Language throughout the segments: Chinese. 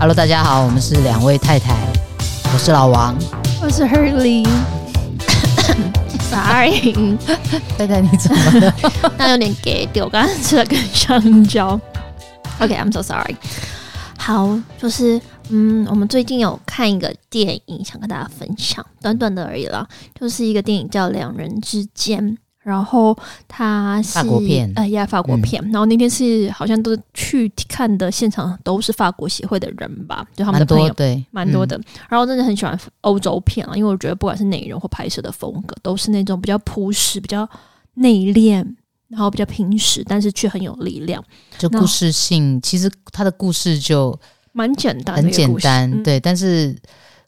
Hello，大家好，我们是两位太太，我是老王，我是 Hurley。Sorry，太太你怎么了？那有点给丢，我刚刚吃了根香蕉。OK，I'm、okay, so sorry。好，就是嗯，我们最近有看一个电影，想跟大家分享，短短的而已啦，就是一个电影叫《两人之间》。然后他是法国片，哎呀，法国片。嗯、然后那天是好像都去看的现场都是法国协会的人吧，就他们的朋友，对，蛮多的。嗯、然后真的很喜欢欧洲片啊，因为我觉得不管是内容或拍摄的风格，都是那种比较朴实、比较内敛，然后比较平实，但是却很有力量。就故事性，其实他的故事就蛮简单，很简单，嗯、对，但是。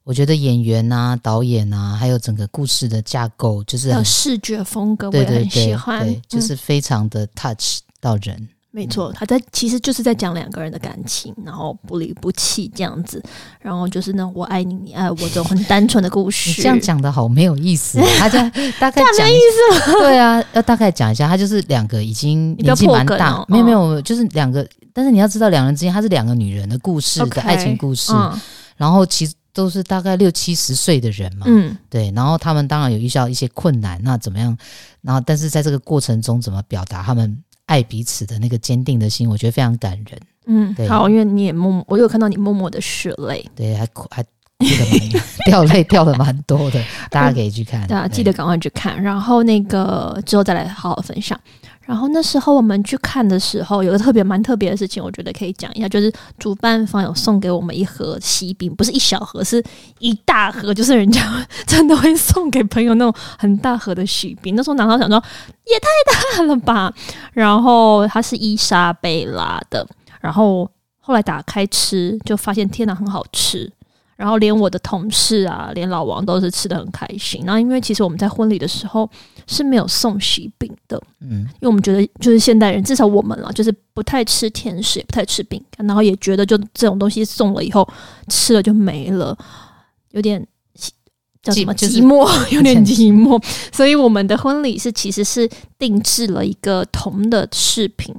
我觉得演员啊、导演啊，还有整个故事的架构，就是很视觉风格，我也很喜欢，对对对，就是非常的 touch 到人。嗯、没错，他在其实就是在讲两个人的感情，然后不离不弃这样子，然后就是呢我爱你，你爱我这种很单纯的故事。这样讲的好没有意思，他 这样大概讲没意思。对啊，要大概讲一下，他就是两个已经年纪蛮大，哦、没有没有，就是两个，但是你要知道，两人之间他是两个女人的故事的爱情故事，嗯、然后其实。都是大概六七十岁的人嘛，嗯，对，然后他们当然有遇到一些困难，那怎么样？然后但是在这个过程中，怎么表达他们爱彼此的那个坚定的心，我觉得非常感人。嗯，对，好，因为你也默默，我有看到你默默的拭泪，对，还还记得蛮 掉泪掉的蛮多的，大家可以去看，大家记得赶快去看，然后那个之后再来好好分享。然后那时候我们去看的时候，有个特别蛮特别的事情，我觉得可以讲一下，就是主办方有送给我们一盒喜饼，不是一小盒，是一大盒，就是人家真的会送给朋友那种很大盒的喜饼。那时候拿到想说也太大了吧，然后它是伊莎贝拉的，然后后来打开吃就发现天哪，很好吃。然后连我的同事啊，连老王都是吃的很开心。然后因为其实我们在婚礼的时候是没有送喜饼的，嗯，因为我们觉得就是现代人，至少我们啊，就是不太吃甜食，也不太吃饼干，然后也觉得就这种东西送了以后吃了就没了，有点叫什么寂寞，有点寂寞。所以我们的婚礼是其实是定制了一个铜的饰品。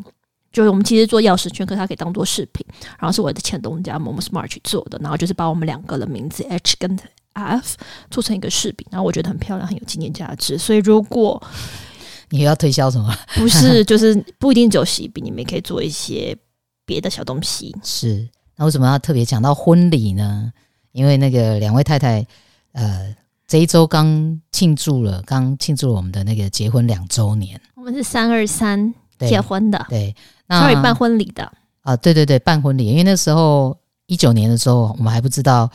就是我们其实做钥匙圈，可它可以当做饰品。然后是我的前东家 Momo Smart 去做的，然后就是把我们两个的名字 H 跟 F 做成一个饰品，然后我觉得很漂亮，很有纪念价值。所以如果 你要推销什么？不是，就是不一定只有喜饼，你们也可以做一些别的小东西。是，那为什么要特别讲到婚礼呢？因为那个两位太太，呃，这一周刚庆祝了，刚庆祝了我们的那个结婚两周年。我们是三二三结婚的，对。可以办婚礼的啊，对对对，办婚礼，因为那时候一九年的时候，我们还不知道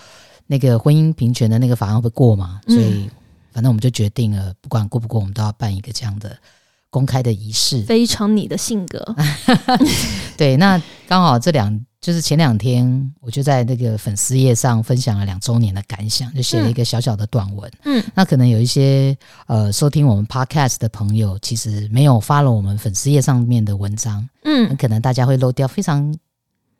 那个婚姻平权的那个法案会过嘛，所以反正我们就决定了，不管过不过，我们都要办一个这样的公开的仪式。非常你的性格，对，那刚好这两。就是前两天，我就在那个粉丝页上分享了两周年的感想，就写了一个小小的短文。嗯，那可能有一些呃收听我们 podcast 的朋友，其实没有 follow 我们粉丝页上面的文章。嗯，可能大家会漏掉非常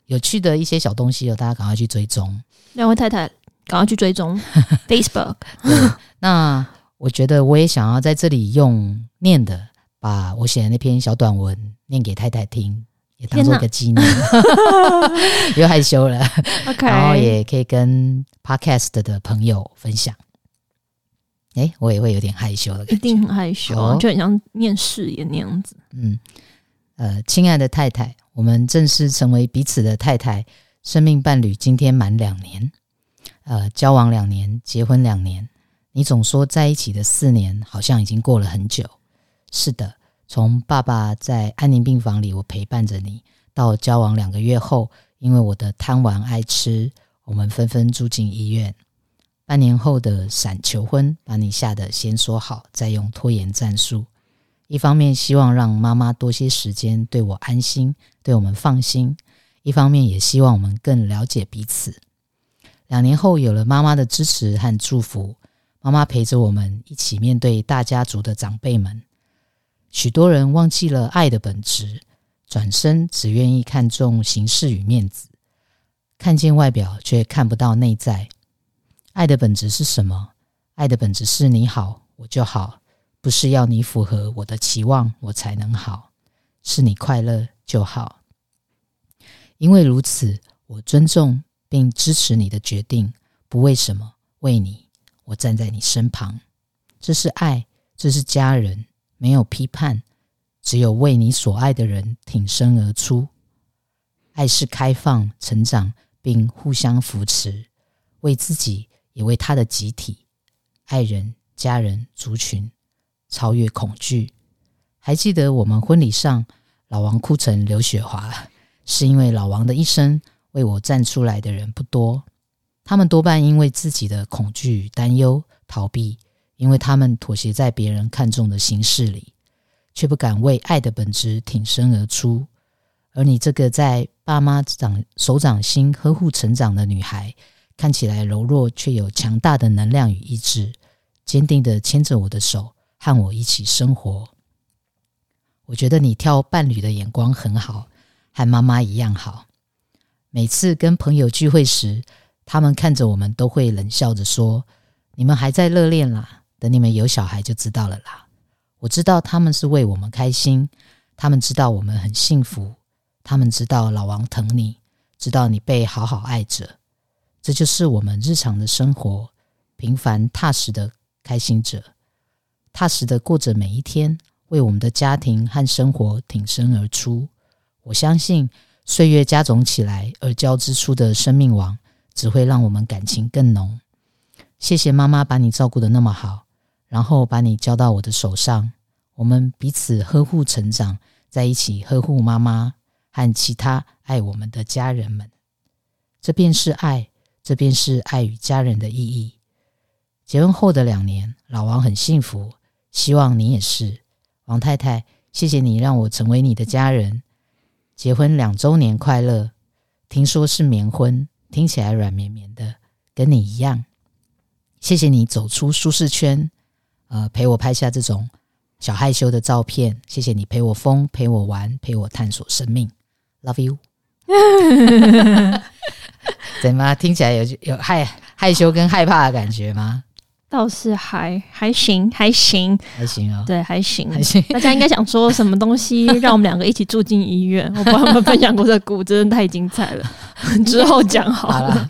有趣的一些小东西哦，大家赶快去追踪。两位太太，赶快去追踪 Facebook。对，那我觉得我也想要在这里用念的，把我写的那篇小短文念给太太听。也当做一个纪念，哪 又害羞了。然后也可以跟 Podcast 的朋友分享。哎、欸，我也会有点害羞的感觉，一定很害羞，哦、就很像念誓言那样子。嗯，呃，亲爱的太太，我们正式成为彼此的太太、生命伴侣，今天满两年。呃，交往两年，结婚两年。你总说在一起的四年好像已经过了很久。是的。从爸爸在安宁病房里，我陪伴着你，到交往两个月后，因为我的贪玩爱吃，我们纷纷住进医院。半年后的闪求婚，把你吓得先说好，再用拖延战术。一方面希望让妈妈多些时间对我安心，对我们放心；一方面也希望我们更了解彼此。两年后有了妈妈的支持和祝福，妈妈陪着我们一起面对大家族的长辈们。许多人忘记了爱的本质，转身只愿意看重形式与面子，看见外表却看不到内在。爱的本质是什么？爱的本质是你好，我就好，不是要你符合我的期望，我才能好，是你快乐就好。因为如此，我尊重并支持你的决定。不为什么，为你，我站在你身旁。这是爱，这是家人，没有批判，只有为你所爱的人挺身而出。爱是开放、成长，并互相扶持，为自己，也为他的集体、爱人、家人、族群，超越恐惧。还记得我们婚礼上，老王哭成刘雪华，是因为老王的一生为我站出来的人不多，他们多半因为自己的恐惧、担忧、逃避，因为他们妥协在别人看重的形式里，却不敢为爱的本质挺身而出。而你这个在爸妈掌手掌心呵护成长的女孩，看起来柔弱，却有强大的能量与意志，坚定地牵着我的手，和我一起生活。我觉得你挑伴侣的眼光很好，和妈妈一样好。每次跟朋友聚会时，他们看着我们都会冷笑着说：“你们还在热恋啦，等你们有小孩就知道了啦。”我知道他们是为我们开心，他们知道我们很幸福，他们知道老王疼你，知道你被好好爱着。这就是我们日常的生活，平凡踏实的开心着，踏实的过着每一天。为我们的家庭和生活挺身而出，我相信岁月加总起来而交织出的生命网，只会让我们感情更浓。谢谢妈妈把你照顾的那么好，然后把你交到我的手上，我们彼此呵护成长，在一起呵护妈妈和其他爱我们的家人们。这便是爱，这便是爱与家人的意义。结婚后的两年，老王很幸福，希望你也是。王太太，谢谢你让我成为你的家人。结婚两周年快乐！听说是棉婚，听起来软绵绵的，跟你一样。谢谢你走出舒适圈，呃，陪我拍下这种小害羞的照片。谢谢你陪我疯，陪我玩，陪我探索生命。Love you。怎么听起来有有害害羞跟害怕的感觉吗？倒是还还行，还行，还行啊、哦，对，还行，还行。大家应该想说什么东西 让我们两个一起住进医院？我帮他们分享过这个故，真的太精彩了。之后讲好了。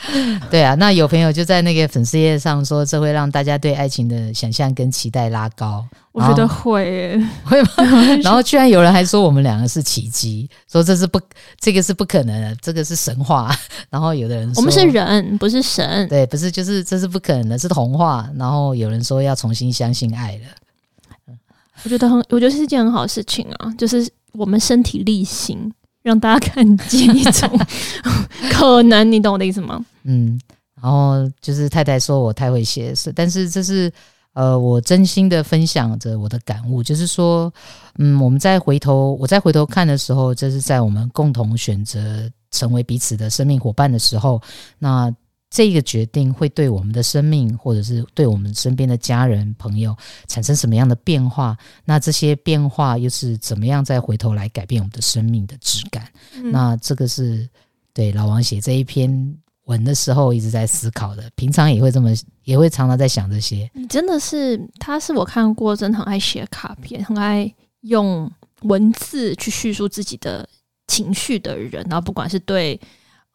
对啊，那有朋友就在那个粉丝页上说，这会让大家对爱情的想象跟期待拉高。我觉得会，会吗？然后居然有人还说我们两个是奇迹，说这是不，这个是不可能的，这个是神话。然后有的人说，我们是人，不是神。对，不是，就是这是不可能的，是童话。然后有人说要重新相信爱了。我觉得很，我觉得是一件很好的事情啊，就是我们身体力行。让大家看见一种可能，你懂我的意思吗？嗯，然后就是太太说我太会写，是，但是这是呃，我真心的分享着我的感悟，就是说，嗯，我们再回头，我再回头看的时候，这是在我们共同选择成为彼此的生命伙伴的时候，那。这个决定会对我们的生命，或者是对我们身边的家人朋友产生什么样的变化？那这些变化又是怎么样再回头来改变我们的生命的质感？嗯、那这个是对老王写这一篇文的时候一直在思考的。平常也会这么，也会常常在想这些。你真的是，他是我看过，真的很爱写卡片，很爱用文字去叙述自己的情绪的人。然后不管是对，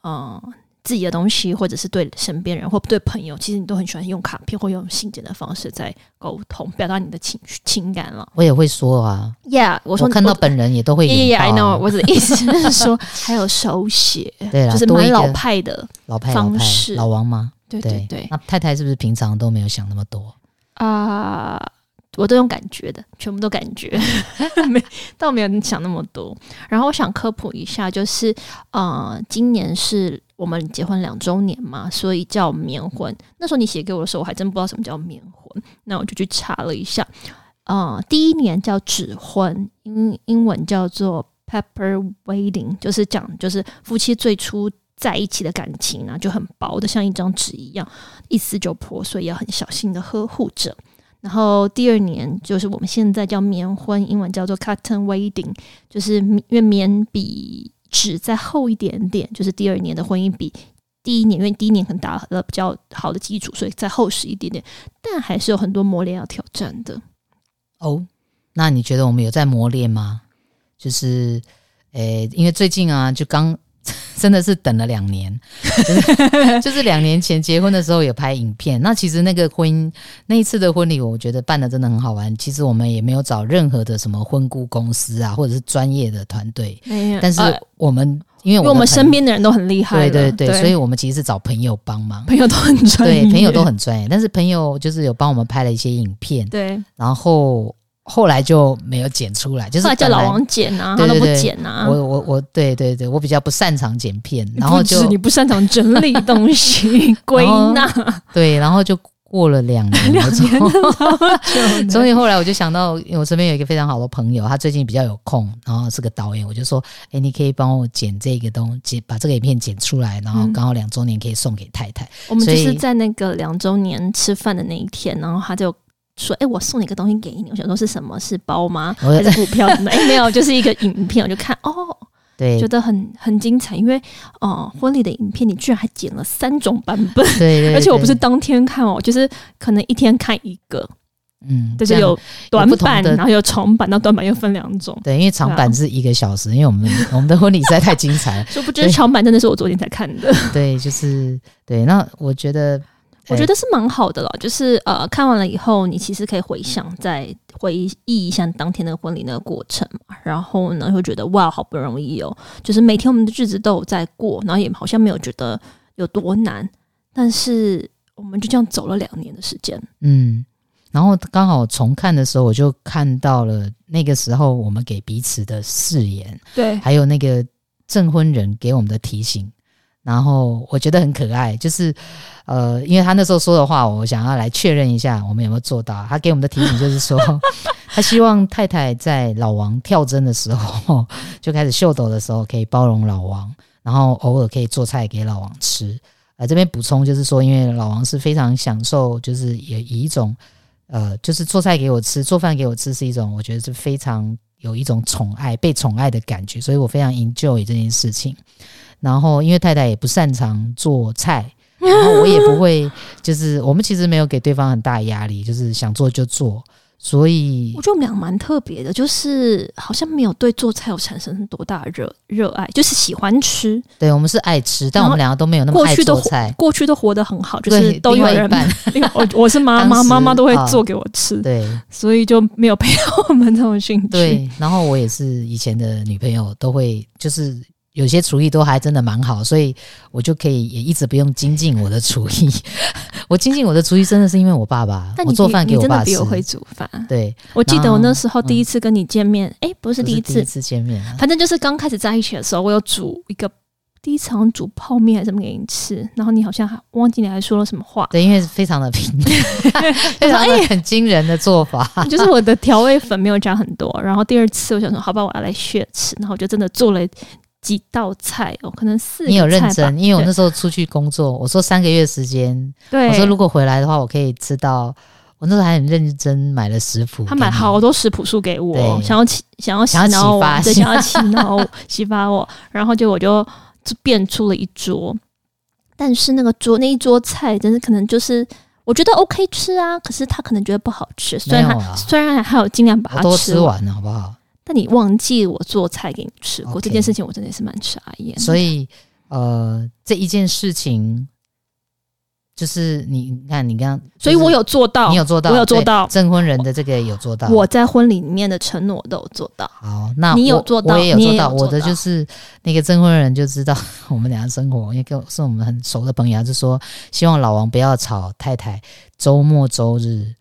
嗯。自己的东西，或者是对身边人，或对朋友，其实你都很喜欢用卡片或用信件的方式在沟通，表达你的情绪、情感了。我也会说啊，Yeah，我说我看到本人也都会。Yeah，I know，我的意思是说，还有手写，对啦，就是蛮老派的老派方式。老王吗？对对对。那太太是不是平常都没有想那么多啊？Uh, 我都用感觉的，全部都感觉，没倒没有你想那么多。然后我想科普一下，就是呃，今年是我们结婚两周年嘛，所以叫棉婚。那时候你写给我的时候，我还真不知道什么叫棉婚，那我就去查了一下。呃，第一年叫纸婚，英英文叫做 paper wedding，就是讲就是夫妻最初在一起的感情啊，就很薄的，像一张纸一样，一撕就破碎，所以要很小心的呵护着。然后第二年就是我们现在叫棉婚，英文叫做 cotton wedding，就是因为棉比纸再厚一点点，就是第二年的婚姻比第一年，因为第一年可能打了比较好的基础，所以再厚实一点点，但还是有很多磨练要挑战的。哦，那你觉得我们有在磨练吗？就是，诶，因为最近啊，就刚 真的是等了两年，就是就是两年前结婚的时候有拍影片。那其实那个婚姻那一次的婚礼，我觉得办的真的很好玩。其实我们也没有找任何的什么婚顾公司啊，或者是专业的团队。但是我们因为我们，因为我们身边的人都很厉害，对对对，对，所以我们其实是找朋友帮忙，朋友都很专业，对，朋友都很专业。但是朋友就是有帮我们拍了一些影片，对，然后。后来就没有剪出来，就是后来叫老王剪啊，对对对，他都不剪啊。我我我，对对对，我比较不擅长剪片，然后就你不擅长整理 东西归纳，对，然后就过了两年，两年终于后来我就想到，我身边有一个非常好的朋友，他最近比较有空，然后是个导演，我就说，哎，你可以帮我剪这个东西，把这个影片剪出来，然后刚好两周年可以送给太太。我们就是在那个两周年吃饭的那一天，然后他就。说，哎、欸，我送你一个东西给你。我想说是什么？是包吗？还是股票？哎、欸，没有，就是一个影片。我就看，哦，对，觉得很很精彩。因为，哦、呃，婚礼的影片你居然还剪了三种版本，对，对，对，而且我不是当天看哦，就是可能一天看一个，嗯，就是有短版，然后有长版，那短版又分两种。对，因为长版是一个小时，因为我们我们的婚礼实在太精彩了。说不知长版真的是我昨天才看的。对，就是对。那我觉得。我觉得是蛮好的了，就是呃，看完了以后，你其实可以回想，再回忆一下当天的婚礼那个过程嘛。然后呢，会觉得哇，好不容易哦，就是每天我们的日子都有在过，然后也好像没有觉得有多难。但是我们就这样走了两年的时间，嗯。然后刚好重看的时候，我就看到了那个时候我们给彼此的誓言，对，还有那个证婚人给我们的提醒。然后我觉得很可爱，就是，呃，因为他那时候说的话，我想要来确认一下我们有没有做到。他给我们的提醒就是说，他希望太太在老王跳针的时候，就开始秀逗的时候，可以包容老王，然后偶尔可以做菜给老王吃。呃，这边补充就是说，因为老王是非常享受，就是也以一种，呃，就是做菜给我吃，做饭给我吃是一种，我觉得是非常有一种宠爱、被宠爱的感觉，所以我非常 enjoy 这件事情。然后，因为太太也不擅长做菜，然后我也不会，就是我们其实没有给对方很大的压力，就是想做就做。所以我觉得我们俩蛮特别的，就是好像没有对做菜有产生多大的热热爱，就是喜欢吃。对，我们是爱吃，但我们两个都没有那么爱做菜。过去都活得很好，就是都有人。我我是妈妈，妈妈都会做给我吃。对，所以就没有培养我们这种兴趣。对，然后我也是以前的女朋友都会就是。有些厨艺都还真的蛮好，所以我就可以也一直不用精进我的厨艺。我精进我的厨艺真的是因为我爸爸，我做饭给我爸吃。你真的比我会煮饭。对，我记得我那时候第一次跟你见面，哎、嗯欸，不是第一次，第一次见面，反正就是刚开始在一起的时候，我有煮一个第一次好像煮泡面还是什么给你吃，然后你好像还忘记你还说了什么话。对，因为非常的平，非常的很惊人的做法，就是我的调味粉没有加很多。然后第二次我想说，好吧，我要来学吃，然后我就真的做了。几道菜哦，可能四。你有认真，因为我那时候出去工作，我说三个月时间，对，我说如果回来的话，我可以吃到。我那时候还很认真买了食谱，他买好多食谱书给我，想要启想要想要启发，对，想要启发 启发我，然后就我就就变出了一桌，但是那个桌那一桌菜，真的可能就是我觉得 OK 吃啊，可是他可能觉得不好吃，虽然他虽然还有尽量把它都吃完了，好不好？但你忘记我做菜给你吃过 Okay. 这件事情，我真的是蛮诧异。所以，呃，这一件事情就是你，你看，你刚刚，所以我有做到，你有做到，我有做到证婚人的这个有做到，我在婚礼里面的承诺都有做到。好，那你有做到，我也有做到。我的就是那个证婚人就知道 我们俩生活，因为跟是我们很熟的朋友，就说希望老王不要吵太太，周末周日。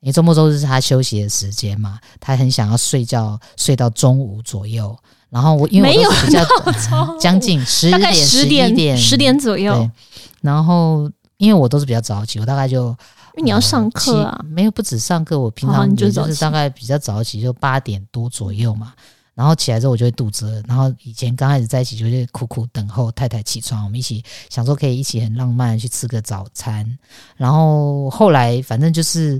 因为周末周日是他休息的时间嘛，他很想要睡觉，睡到中午左右。然后我因为我都是比较 将近十点、十点、点、十点左右。对，然后因为我都是比较早起，我大概就因为你要上课啊，没有不止上课，我平常就是大概比较早起，就八点多左右嘛。然后起来之后我就会肚子饿，然后以前刚开始在一起就是苦苦等候太太起床，我们一起想说可以一起很浪漫去吃个早餐。然后后来反正就是。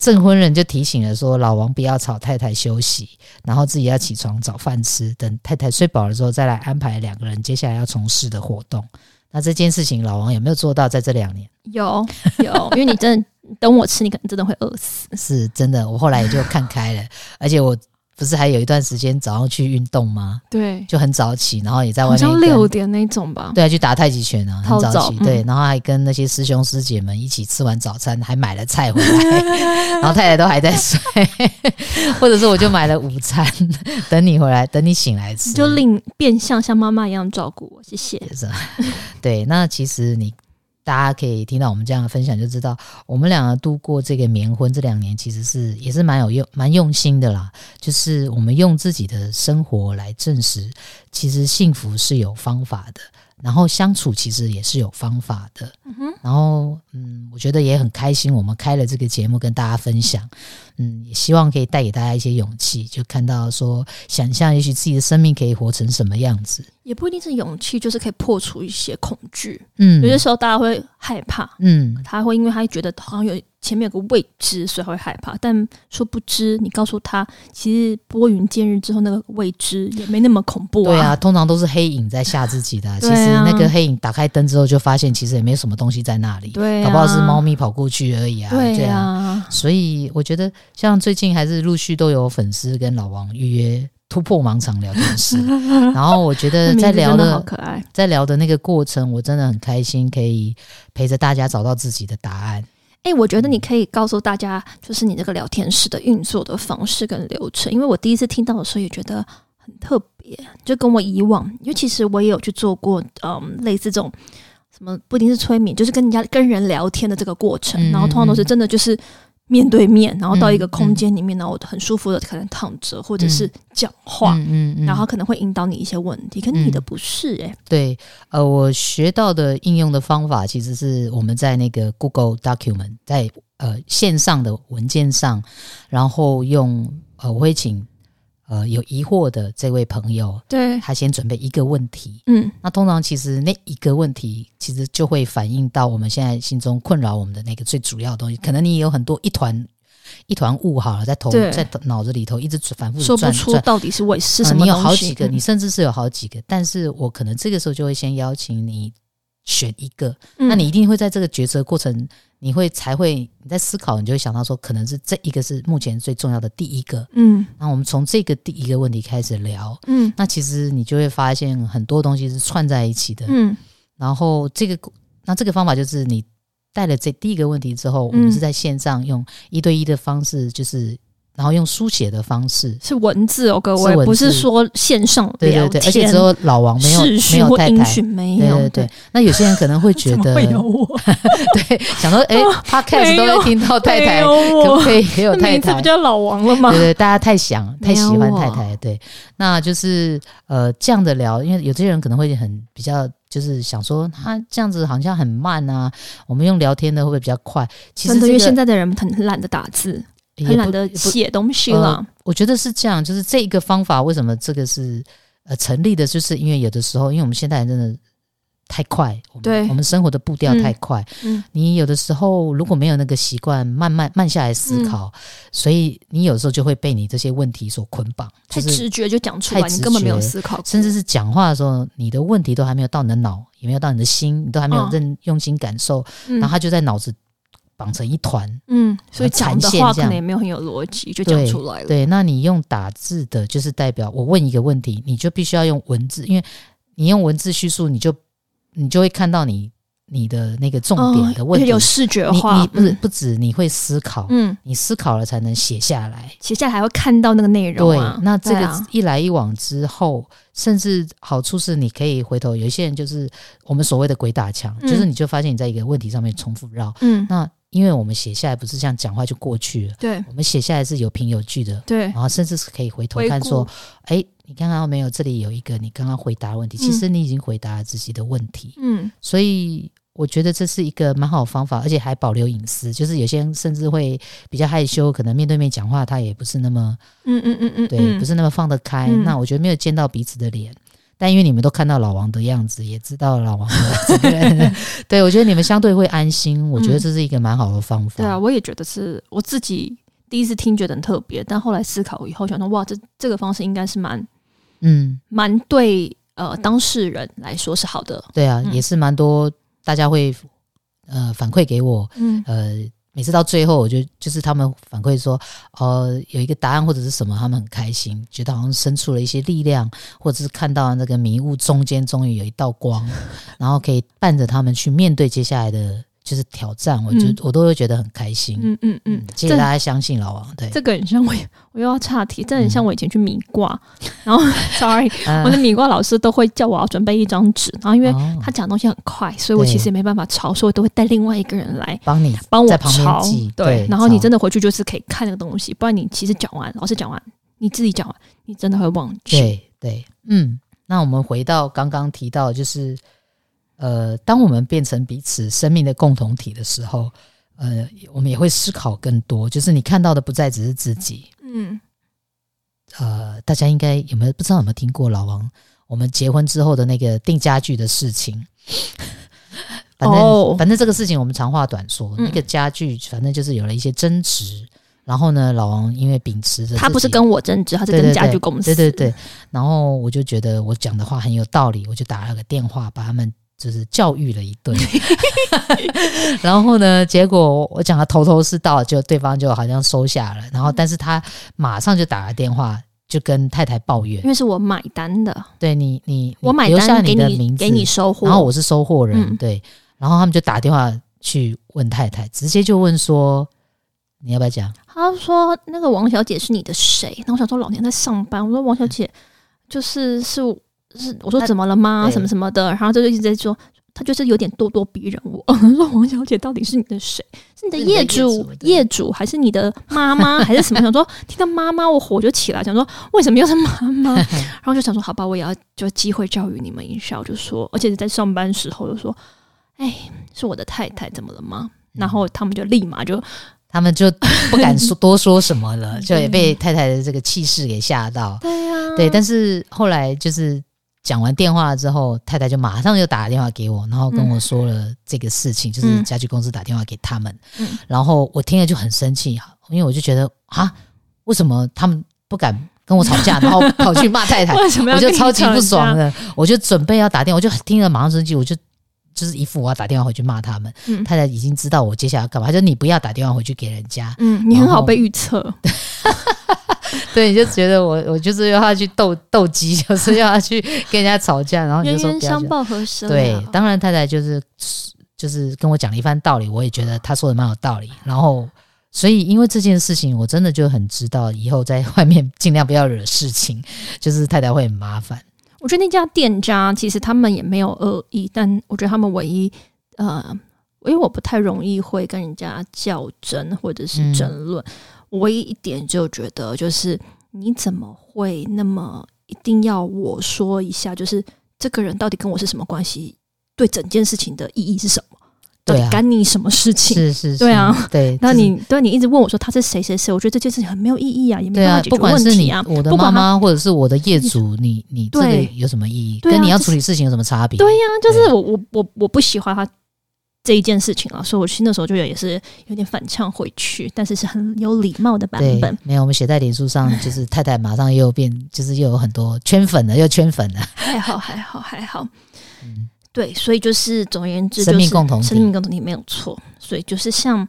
证婚人就提醒了说：“老王不要吵太太休息，然后自己要起床找饭吃，等太太睡饱了之后再来安排两个人接下来要从事的活动。”那这件事情老王有没有做到？在这两年有有，因为你真的等我吃，你可能真的会饿死。是真的，我后来也就看开了，而且我。不是还有一段时间早上去运动吗？对，就很早起，然后也在外面，好像六点那种吧。对啊，去打太极拳啊，很早起。对，然后还跟那些师兄师姐们一起吃完早餐，还买了菜回来，然后太太都还在睡，或者是我就买了午餐，等你回来，等你醒来吃，就令变相像妈妈一样照顾我。谢谢。对，那其实你。大家可以听到我们这样的分享，就知道我们两个度过这个冥婚这两年，其实是也是蛮有用、蛮用心的啦。就是我们用自己的生活来证实，其实幸福是有方法的。然后相处其实也是有方法的，嗯，然后嗯，我觉得也很开心，我们开了这个节目跟大家分享，嗯，也希望可以带给大家一些勇气，就看到说，想象也许自己的生命可以活成什么样子，也不一定是勇气，就是可以破除一些恐惧，嗯，有些时候大家会害怕，嗯，他会因为他觉得好像有。前面有个未知，所以会害怕。但殊不知，你告诉他，其实拨云见日之后，那个未知也没那么恐怖啊。对啊，通常都是黑影在吓自己的。其实那个黑影打开灯之后，就发现其实也没什么东西在那里。对啊，搞不好是猫咪跑过去而已啊。对啊，啊，所以我觉得，像最近还是陆续都有粉丝跟老王预约突破盲肠聊天室。然后我觉得在聊的在聊的那个过程，我真的很开心，可以陪着大家找到自己的答案。哎、欸，我觉得你可以告诉大家，就是你这个聊天室的运作的方式跟流程，因为我第一次听到的时候也觉得很特别，就跟我以往，因为其实我也有去做过，嗯，类似这种什么不一定是催眠，就是跟人家跟人聊天的这个过程，然后通常都是真的就是。面对面，然后到一个空间里面，然后很舒服的可能躺着，或者是讲话，嗯然后可能会引导你一些问题。可你的不是哎、欸嗯，对，呃，我学到的应用的方法，其实是我们在那个 Google Document 在呃线上的文件上，然后用呃我会请。呃，有疑惑的这位朋友，对，他先准备一个问题，嗯，那通常其实那一个问题，其实就会反映到我们现在心中困扰我们的那个最主要的东西。可能你有很多一团一团雾，好了，在头在脑子里头一直反复转，说不出到底是为是什么、呃。你有好几个，你甚至是有好几个，但是我可能这个时候就会先邀请你选一个，嗯、那你一定会在这个抉择过程。你会才会你在思考，你就会想到说，可能是这一个是目前最重要的第一个。嗯，那我们从这个第一个问题开始聊。嗯，那其实你就会发现很多东西是串在一起的。嗯，然后这个那这个方法就是你带了这第一个问题之后，我们是在线上用一对一的方式，就是。然后用书写的方式，是文字哦，各位，不是说线上。对对对，而且只有老王没有没有太太，没有对对对。那有些人可能会觉得，会有我 对，想说，哎，Podcast 都会听到太太，可不可以也有太太？这不叫老王了吗？对对，大家太想太喜欢太太，对，那就是呃这样的聊，因为有些人可能会很比较，就是想说他这样子好像很慢啊，我们用聊天的会不会比较快？其实因为现在的人很懒得打字。很懒得写东西了，呃。我觉得是这样，就是这一个方法为什么这个是呃成立的，就是因为有的时候，因为我们现代人真的太快，对，我们生活的步调太快。嗯，嗯，你有的时候如果没有那个习惯，慢慢慢下来思考，嗯，所以你有时候就会被你这些问题所捆绑，太直觉就讲出来，你根本没有思考，甚至是讲话的时候，你的问题都还没有到你的脑，也没有到你的心，你都还没有认用心感受，嗯，然后他就在脑子。绑成一团，嗯，所以讲的话可能也没有很有逻辑，就讲出来了。对，那你用打字的，就是代表我问一个问题，你就必须要用文字，因为你用文字叙述，你就你就会看到你你的那个重点的问题，哦、有视觉化。不是、嗯、不止你会思考，嗯，你思考了才能写下来，写下来还会看到那个内容、啊。对，那这个一来一往之后，啊、甚至好处是你可以回头，有一些人就是我们所谓的鬼打墙，嗯、就是你就发现你在一个问题上面重复绕，嗯，那。因为我们写下来不是这样讲话就过去了，对，我们写下来是有凭有据的，对，然后甚至是可以回头看说，哎，你刚刚没有这里有一个你刚刚回答的问题，其实你已经回答了自己的问题，嗯，所以我觉得这是一个蛮好的方法，而且还保留隐私，就是有些人甚至会比较害羞，可能面对面讲话他也不是那么，嗯嗯嗯嗯，对，不是那么放得开，那我觉得没有见到彼此的脸。但因为你们都看到老王的样子，也知道老王的这个人，对，我觉得你们相对会安心。我觉得这是一个蛮好的方法。嗯。对啊，我也觉得是我自己第一次听觉得很特别，但后来思考以后想说，哇，这这个方式应该是蛮嗯蛮对呃当事人来说是好的。对啊，嗯、也是蛮多大家会呃反馈给我，嗯呃每次到最后，我就就是他们反馈说，呃，有一个答案或者是什么，他们很开心，觉得好像生出了一些力量，或者是看到那个迷雾中间终于有一道光，然后可以伴着他们去面对接下来的。就是挑战，我就、嗯、我都会觉得很开心。嗯嗯嗯，谢谢大家相信老王。对，这个很像我，我又要岔题，这很像我以前去米卦，嗯、然后 sorry，呃、我的米卦老师都会叫我要准备一张纸，然后因为他讲东西很快，所以我其实也没办法抄，所以我都会带另外一个人来帮你帮我抄。对，对然后你真的回去就是可以看那个东西，不然你其实讲完，老师讲完，你自己讲完，你真的会忘记。对对，嗯，那我们回到刚刚提到，就是。呃，当我们变成彼此生命的共同体的时候，呃，我们也会思考更多。就是你看到的不再只是自己，嗯，呃，大家应该有没有不知道有没有听过老王我们结婚之后的那个订家具的事情？反正、哦、反正这个事情我们长话短说，嗯、那个家具反正就是有了一些争执。然后呢，老王因为秉持着他不是跟我争执，他是跟家具公司，对对对。然后我就觉得我讲的话很有道理，我就打了个电话把他们。就是教育了一顿，然后呢，结果我讲的头头是道，就对方就好像收下了。然后，但是他马上就打了电话，就跟太太抱怨，因为是我买单的，对你，你我买单给你，给你收货，然后我是收货人，嗯、对。然后他们就打电话去问太太，直接就问说，你要不要讲？他说那个王小姐是你的谁？那我想说老娘在上班，我说王小姐就是是。是我说怎么了吗？什么什么的，然后就一直在说，他就是有点咄咄逼人。我说王小姐到底是你的谁？是你的业主、业主还是你的妈妈 还是什么？想说听到妈妈我火就起来，想说为什么又是妈妈？然后就想说好吧，我也要就机会教育你们一下，我就说，而且是在上班时候就说，哎，是我的太太，怎么了吗？然后他们就立马就，他们就不敢说多说什么了，就也被太太的这个气势给吓到。对呀，对，但是后来就是。讲完电话之后，太太就马上就打电话给我，然后跟我说了这个事情，嗯、就是家具公司打电话给他们，嗯、然后我听了就很生气，因为我就觉得啊，为什么他们不敢跟我吵架，然后跑去骂太太？我就超级不爽的，我就准备要打电话，我就听了马上生气，我就就是一副我要打电话回去骂他们。嗯、太太已经知道我接下来要干嘛，他就你不要打电话回去给人家，嗯，你很好被预测。对，你就觉得我我就是要他去斗斗鸡，就是要他去跟人家吵架，然后你就说冤冤相报何时了？对，当然太太就是就是跟我讲了一番道理，我也觉得他说的蛮有道理。然后，所以因为这件事情，我真的就很知道以后在 外面尽量不要惹事情，就是太太会很麻烦。我觉得那家店家其实他们也没有恶意，但我觉得他们唯一呃，因为我不太容易会跟人家较真或者是争论。嗯唯一一点就觉得，就是你怎么会那么一定要我说一下，就是这个人到底跟我是什么关系？对整件事情的意义是什么？对，干你什么事情？是是，对啊，对。那你对你一直问我说他是谁谁谁？我觉得这件事情很没有意义啊，也没办法解决问题啊。不管是你我的妈妈，或者是我的业主，你你这个有什么意义？跟你要处理事情有什么差别？对呀，就是我我我我不喜欢他。这一件事情啊，所以我去那时候就也是有点反呛回去，但是是很有礼貌的版本。没有，我们写在脸书上，就是太太马上又变，就是又有很多圈粉了，又圈粉了。还好，还好，还好。嗯，对，所以就是总而言之，生命共同体，生命共同体没有错。所以就是像，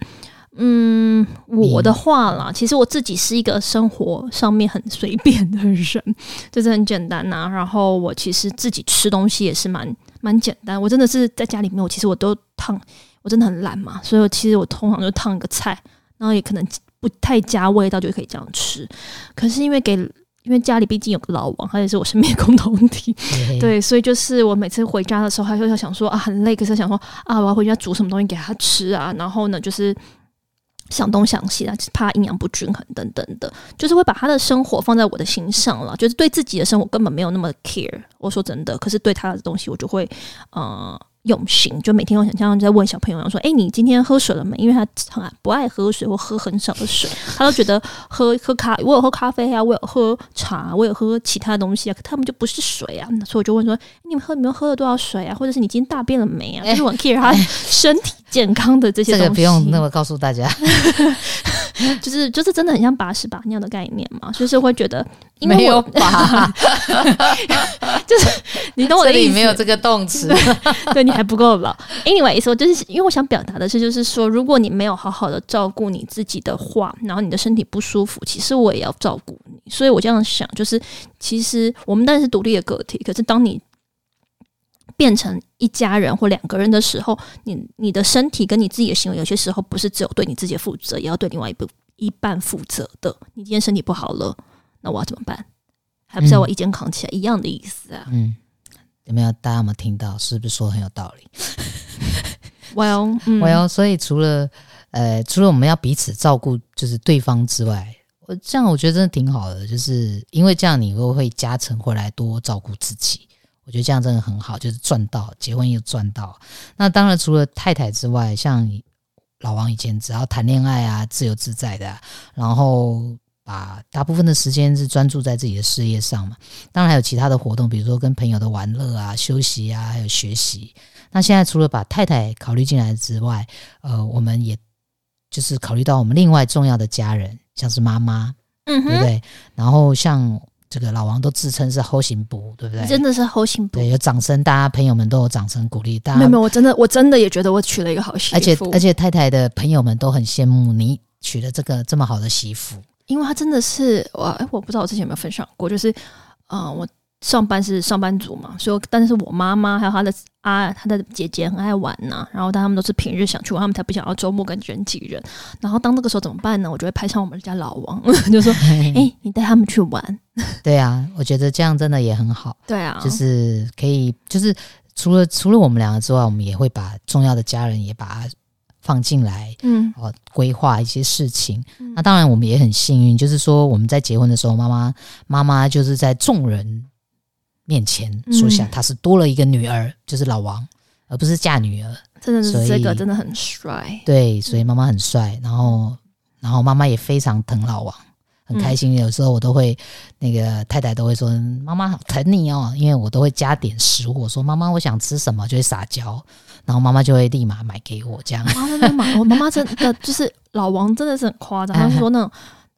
嗯，我的话啦，其实我自己是一个生活上面很随便的人，就是很简单呐、啊。然后我其实自己吃东西也是蛮。蛮简单，我真的是在家里面，我其实我都烫，我真的很懒嘛，所以我其实我通常就烫一个菜，然后也可能不太加味道就可以这样吃。可是因为给，因为家里毕竟有个老王，他也是我身边共同体，对，所以就是我每次回家的时候，他就会想说啊很累，可是想说啊我要回家煮什么东西给他吃啊，然后呢就是。想东想西啊，怕营养不均衡等等的，就是会把他的生活放在我的心上了，就是对自己的生活根本没有那么 care。我说真的，可是对他的东西，我就会嗯。用心，就每天我想像在问小朋友说：“哎、欸，你今天喝水了没？”因为他很不爱喝水或喝很少的水，他都觉得喝喝咖，我有喝咖啡啊，我有喝茶，我有喝其他东西啊，可他们就不是水啊。所以我就问说：“你们喝你们喝了多少水啊？或者是你今天大便了没啊？” 就是我 care 他身体健康的这些东西。这个不用那么告诉大家。就是就是真的很像把屎把尿的概念嘛，就是会觉得因为没有把，就是你懂我的意思，没有这个动词，对 你还不够老。Anyway，说就是因为我想表达的是，就是说如果你没有好好的照顾你自己的话，然后你的身体不舒服，其实我也要照顾你。所以我这样想，就是其实我们当然是独立的个体，可是当你变成一家人或两个人的时候，你你的身体跟你自己的行为，有些时候不是只有对你自己负责，也要对另外一部一半负责的。你今天身体不好了，那我要怎么办？还不是要我一肩扛起来，嗯、一样的意思啊。嗯，有没有大家有没有听到？是不是说很有道理？Well，嗯、Well，所以除了呃，除了我们要彼此照顾，就是对方之外，我这样我觉得真的挺好的，就是因为这样你会会加成回来多照顾自己。我觉得这样真的很好，就是赚到结婚又赚到。那当然，除了太太之外，像老王以前只要谈恋爱啊，自由自在的，然后把大部分的时间是专注在自己的事业上嘛。当然还有其他的活动，比如说跟朋友的玩乐啊、休息啊，还有学习。那现在除了把太太考虑进来之外，呃，我们也就是考虑到我们另外重要的家人，像是妈妈，嗯，对不对？然后像。这个老王都自称是后行部，对不对？真的是后行部。对，有掌声，大家朋友们都有掌声鼓励。大家没有没有，我真的我真的也觉得我娶了一个好媳妇。而且而且太太的朋友们都很羡慕你娶了这个这么好的媳妇，因为他真的是我哎，我不知道我之前有没有分享过，就是啊、呃，我。上班是上班族嘛，所以但是我妈妈还有她的啊，她的姐姐很爱玩呐、啊，然后但他们都是平日想去玩，他们才不想要周末跟人挤人。然后当那个时候怎么办呢？我就会拍上我们家老王，就说：“ 哎、欸，你带他们去玩。”对啊，我觉得这样真的也很好。对啊，就是可以，就是除了除了我们两个之外，我们也会把重要的家人也把它放进来，嗯，哦，规划一些事情。嗯、那当然，我们也很幸运，就是说我们在结婚的时候，妈妈妈妈就是在众人。面前说下，她是多了一个女儿，嗯、就是老王，而不是嫁女儿。真的是这个真的很帅。对，所以妈妈很帅，然后然后妈妈也非常疼老王，很开心。有时候我都会那个太太都会说：“妈妈好疼你哦。”因为我都会加点食物，我说：“妈妈，我想吃什么？”就会撒娇，然后妈妈就会立马买给我。这样，妈妈真的，我妈妈真的就是老王，真的是很夸张。他是说那种。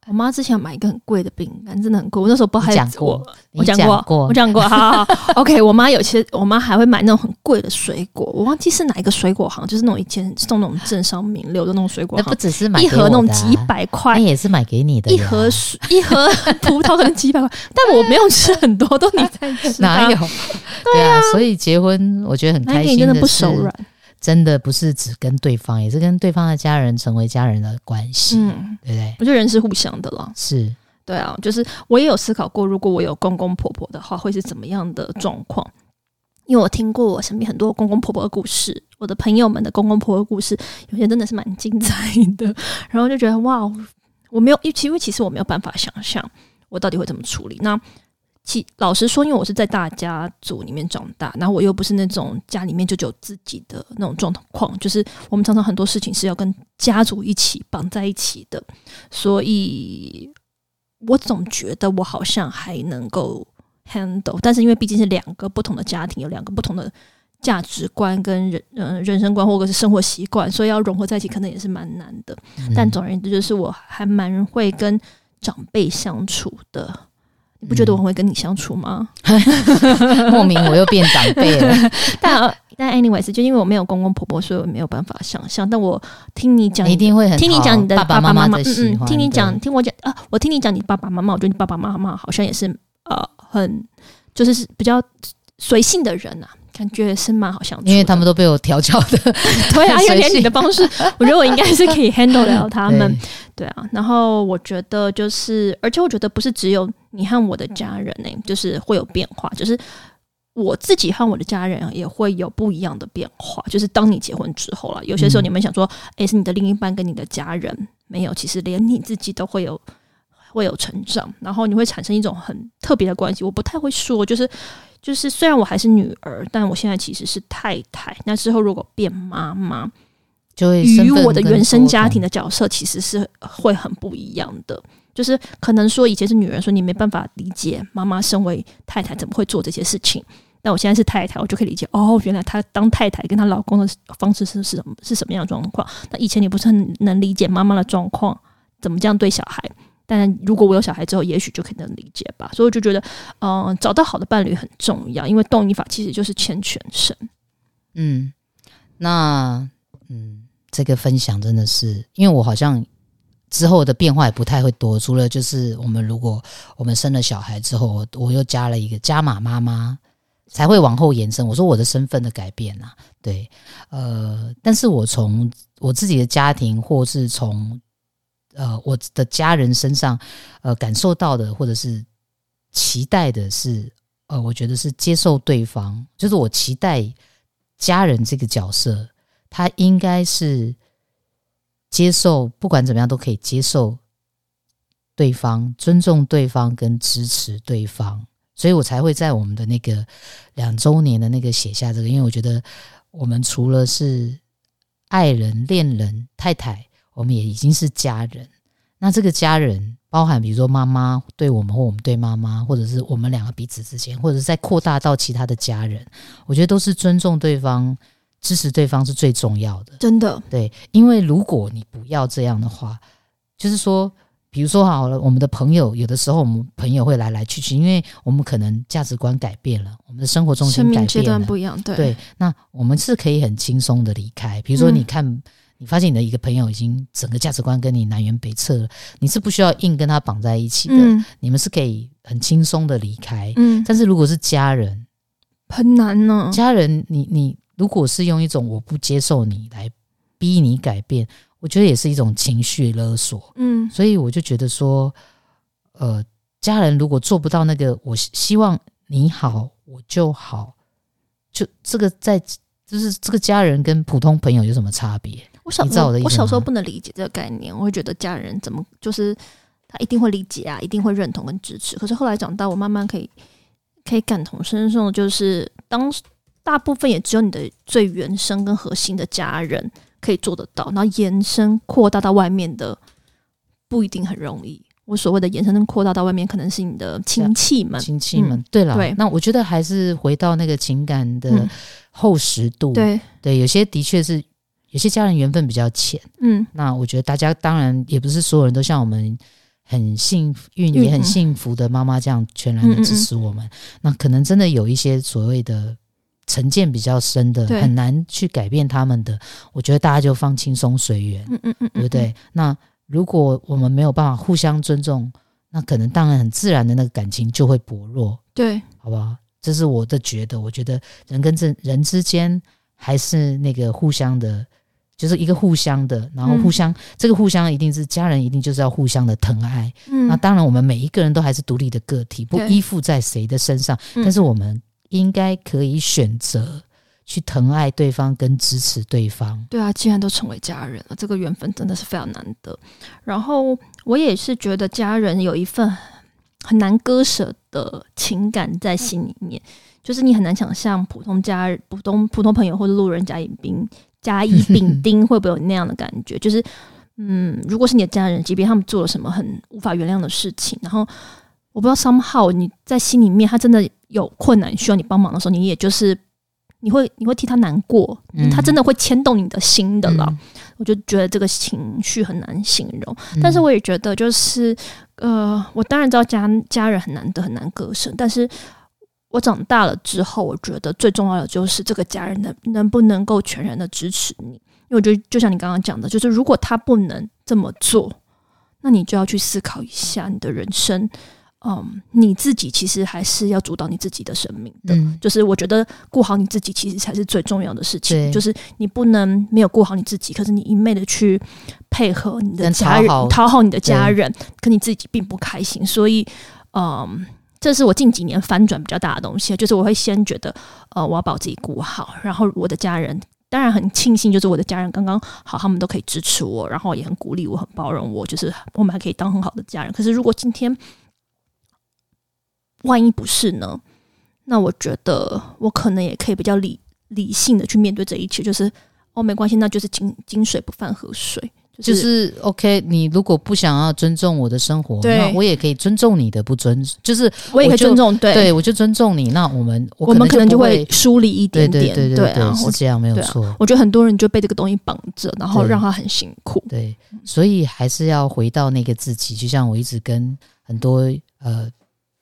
我妈之前买一个很贵的饼干，真的很贵。我那时候不还讲过，我讲过，我讲过。好好好，OK。我妈有些，我妈还会买那种很贵的水果，我忘记是哪一个水果行，就是那种以前送那种政商名流的那种水果行。那不只是买一盒那种几百块，那也是买给你的。一盒一 盒葡萄可能几百块，但我没有吃很多，都你在吃。哪有？对啊，所以结婚我觉得很开心，真的不手软。真的不是只跟对方，也是跟对方的家人成为家人的关系，嗯，对不对？我觉得人是互相的了，是对啊。就是我也有思考过，如果我有公公婆婆的话，会是怎么样的状况？因为我听过我身边很多公公婆婆的故事，我的朋友们的公公婆婆的故事，有些真的是蛮精彩的。然后就觉得哇，我没有，因为其实其实我没有办法想象我到底会怎么处理。那其老实说，因为我是在大家族里面长大，然后我又不是那种家里面就只有自己的那种状况，就是我们常常很多事情是要跟家族一起绑在一起的，所以我总觉得我好像还能够 handle，但是因为毕竟是两个不同的家庭，有两个不同的价值观跟人嗯人生观或者是生活习惯，所以要融合在一起可能也是蛮难的。嗯、但总而言之，就是我还蛮会跟长辈相处的。你不觉得我会跟你相处吗？莫名我又变长辈了。但但 anyways，就因为我没有公公婆婆，所以我没有办法想象。但我听你讲，一定会很听你讲你的爸爸妈妈，嗯嗯，听你讲，听我讲啊，我听你讲你爸爸妈妈，我觉得你爸爸妈妈好像也是呃很就是比较随性的人呐、啊。感觉是蛮好相处，因为他们都被我调教的，对啊，因为连你的方式，我觉得我应该是可以 handle 了他们，对，对啊。然后我觉得就是，而且我觉得不是只有你和我的家人呢、欸，就是会有变化，就是我自己和我的家人也会有不一样的变化。就是当你结婚之后了，有些时候你们想说，哎、欸，是你的另一半跟你的家人没有，其实连你自己都会有会有成长，然后你会产生一种很特别的关系。我不太会说，就是。就是虽然我还是女儿，但我现在其实是太太。那之后如果变妈妈，就会与我的原生家庭的角色其实是会很不一样的。就是可能说以前是女人，说你没办法理解妈妈身为太太怎么会做这些事情。那我现在是太太，我就可以理解哦，原来她当太太跟她老公的方式是是什么是什么样的状况。那以前你不是很能理解妈妈的状况。怎么这样对小孩。但如果我有小孩之后，也许就可以能理解吧。所以我就觉得，嗯、找到好的伴侣很重要，因为动医法其实就是牵全身。嗯，那嗯，这个分享真的是，因为我好像之后的变化也不太会多，除了就是我们如果我们生了小孩之后，我又加了一个加码妈妈，才会往后延伸。我说我的身份的改变啊，对，呃，但是我从我自己的家庭，或是从呃，我的家人身上，呃，感受到的或者是期待的是，呃，我觉得是接受对方，就是我期待家人这个角色，他应该是接受，不管怎么样都可以接受对方，尊重对方跟支持对方，所以我才会在我们的那个两周年的那个写下这个，因为我觉得我们除了是爱人、恋人、太太。我们也已经是家人，那这个家人包含，比如说妈妈对我们，或我们对妈妈，或者是我们两个彼此之间，或者是再扩大到其他的家人，我觉得都是尊重对方、支持对方是最重要的。真的，对，因为如果你不要这样的话，就是说，比如说好了，我们的朋友有的时候，我们朋友会来来去去，因为我们可能价值观改变了，我们的生活重心改变阶段不一样，对对，那我们是可以很轻松的离开。比如说，你看。嗯你发现你的一个朋友已经整个价值观跟你南辕北辙了，你是不需要硬跟他绑在一起的，嗯、你们是可以很轻松的离开。嗯，但是如果是家人，很难呢、啊。家人，你你如果是用一种我不接受你来逼你改变，我觉得也是一种情绪勒索。嗯，所以我就觉得说，呃，家人如果做不到那个，我希望你好，我就好，就这个在就是这个家人跟普通朋友有什么差别？我小时候，我小时候不能理解这个概念，我会觉得家人怎么就是他一定会理解啊，一定会认同跟支持。可是后来长大，我慢慢可以可以感同身受，就是当大部分也只有你的最原生跟核心的家人可以做得到，然后延伸扩大到外面的不一定很容易。我所谓的延伸跟扩大到外面，可能是你的亲戚们，亲戚们。对了，对，那我觉得还是回到那个情感的厚实度。对对，有些的确是。有些家人缘分比较浅，嗯，那我觉得大家当然也不是所有人都像我们很幸运也很幸福的妈妈这样全然的支持我们。嗯嗯嗯，那可能真的有一些所谓的成见比较深的，很难去改变他们的。我觉得大家就放轻松随缘，嗯，嗯嗯嗯，对不对？那如果我们没有办法互相尊重，那可能当然很自然的那个感情就会薄弱，对，好不好？这是我的觉得。我觉得人跟这人之间还是那个互相的。就是一个互相的，然后互相，嗯、这个互相一定是家人，一定就是要互相的疼爱。嗯，那当然，我们每一个人都还是独立的个体，不依附在谁的身上。对但是，我们应该可以选择去疼爱对方，跟支持对方。对啊，既然都成为家人了，这个缘分真的是非常难得。然后，我也是觉得家人有一份很难割舍的情感在心里面，就是你很难想象普通家人、普通普通朋友或者路人甲乙丙。甲乙丙丁会不会有那样的感觉？就是，嗯，如果是你的家人，即便他们做了什么很无法原谅的事情，然后我不知道 somehow 你在心里面，他真的有困难需要你帮忙的时候，你也就是你会你会替他难过，嗯、他真的会牵动你的心的了。嗯、我就觉得这个情绪很难形容，嗯、但是我也觉得就是，呃，我当然知道家家人很难得很难割舍，但是。我长大了之后，我觉得最重要的就是这个家人能能不能够全然的支持你。因为我觉得，就像你刚刚讲的，就是如果他不能这么做，那你就要去思考一下你的人生。嗯，你自己其实还是要主导你自己的生命的。嗯、就是我觉得顾好你自己，其实才是最重要的事情。对就是你不能没有顾好你自己，可是你一昧的去配合你的家人，讨好，好你的家人，对可你自己并不开心。所以，嗯。这是我近几年翻转比较大的东西，就是我会先觉得，呃，我要把我自己顾好，然后我的家人当然很庆幸，就是我的家人刚刚好，他们都可以支持我，然后也很鼓励我，很包容我，就是我们还可以当很好的家人。可是如果今天万一不是呢？那我觉得我可能也可以比较理理性的去面对这一切，就是哦，没关系，那就是井井水不犯河水。就是、就是 OK。你如果不想要尊重我的生活，对那我也可以尊重你的不尊，就是我也可以尊重，对，对我就尊重你。那我们我，我们可能就会疏离一点点，对对对对，对，对啊，是这样没有错、啊。我觉得很多人就被这个东西绑着，然后让他很辛苦。对，对所以还是要回到那个自己。就像我一直跟很多呃，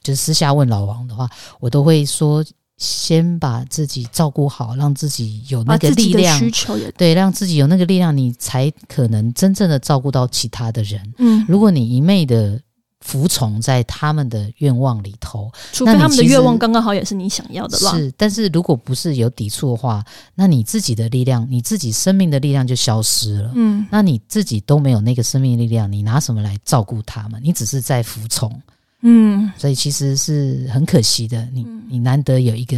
就是私下问老王的话，我都会说。先把自己照顾好，让自己有那个力量，需求也对，让自己有那个力量，你才可能真正的照顾到其他的人。嗯，如果你一昧的服从在他们的愿望里头，除非他们的愿望刚刚好也是你想要的吧？是，但是如果不是有抵触的话，那你自己的力量，你自己生命的力量就消失了。嗯，那你自己都没有那个生命力量，你拿什么来照顾他们？你只是在服从。嗯，所以其实是很可惜的，你你难得有一个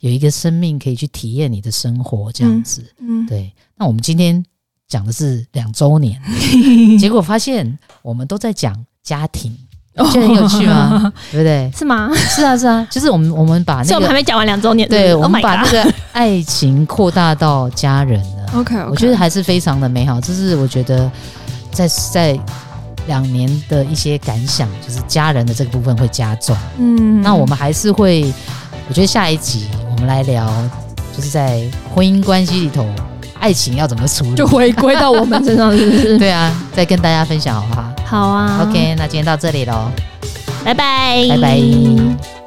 有一个生命可以去体验你的生活这样子，嗯，对。那我们今天讲的是两周年，结果发现我们都在讲家庭，觉得很有趣吗？对不对？是吗？是啊，是啊，就是我们我们把那个我们还没讲完两周年，对，我们把那个爱情扩大到家人了。OK，我觉得还是非常的美好。这是我觉得在在。两年的一些感想，就是家人的这个部分会加重。嗯，那我们还是会，我觉得下一集我们来聊，就是在婚姻关系里头，爱情要怎么处理，就回归到我们身上，是不是？对啊，再跟大家分享好不好？好啊。OK，那今天到这里喽，拜拜，拜拜。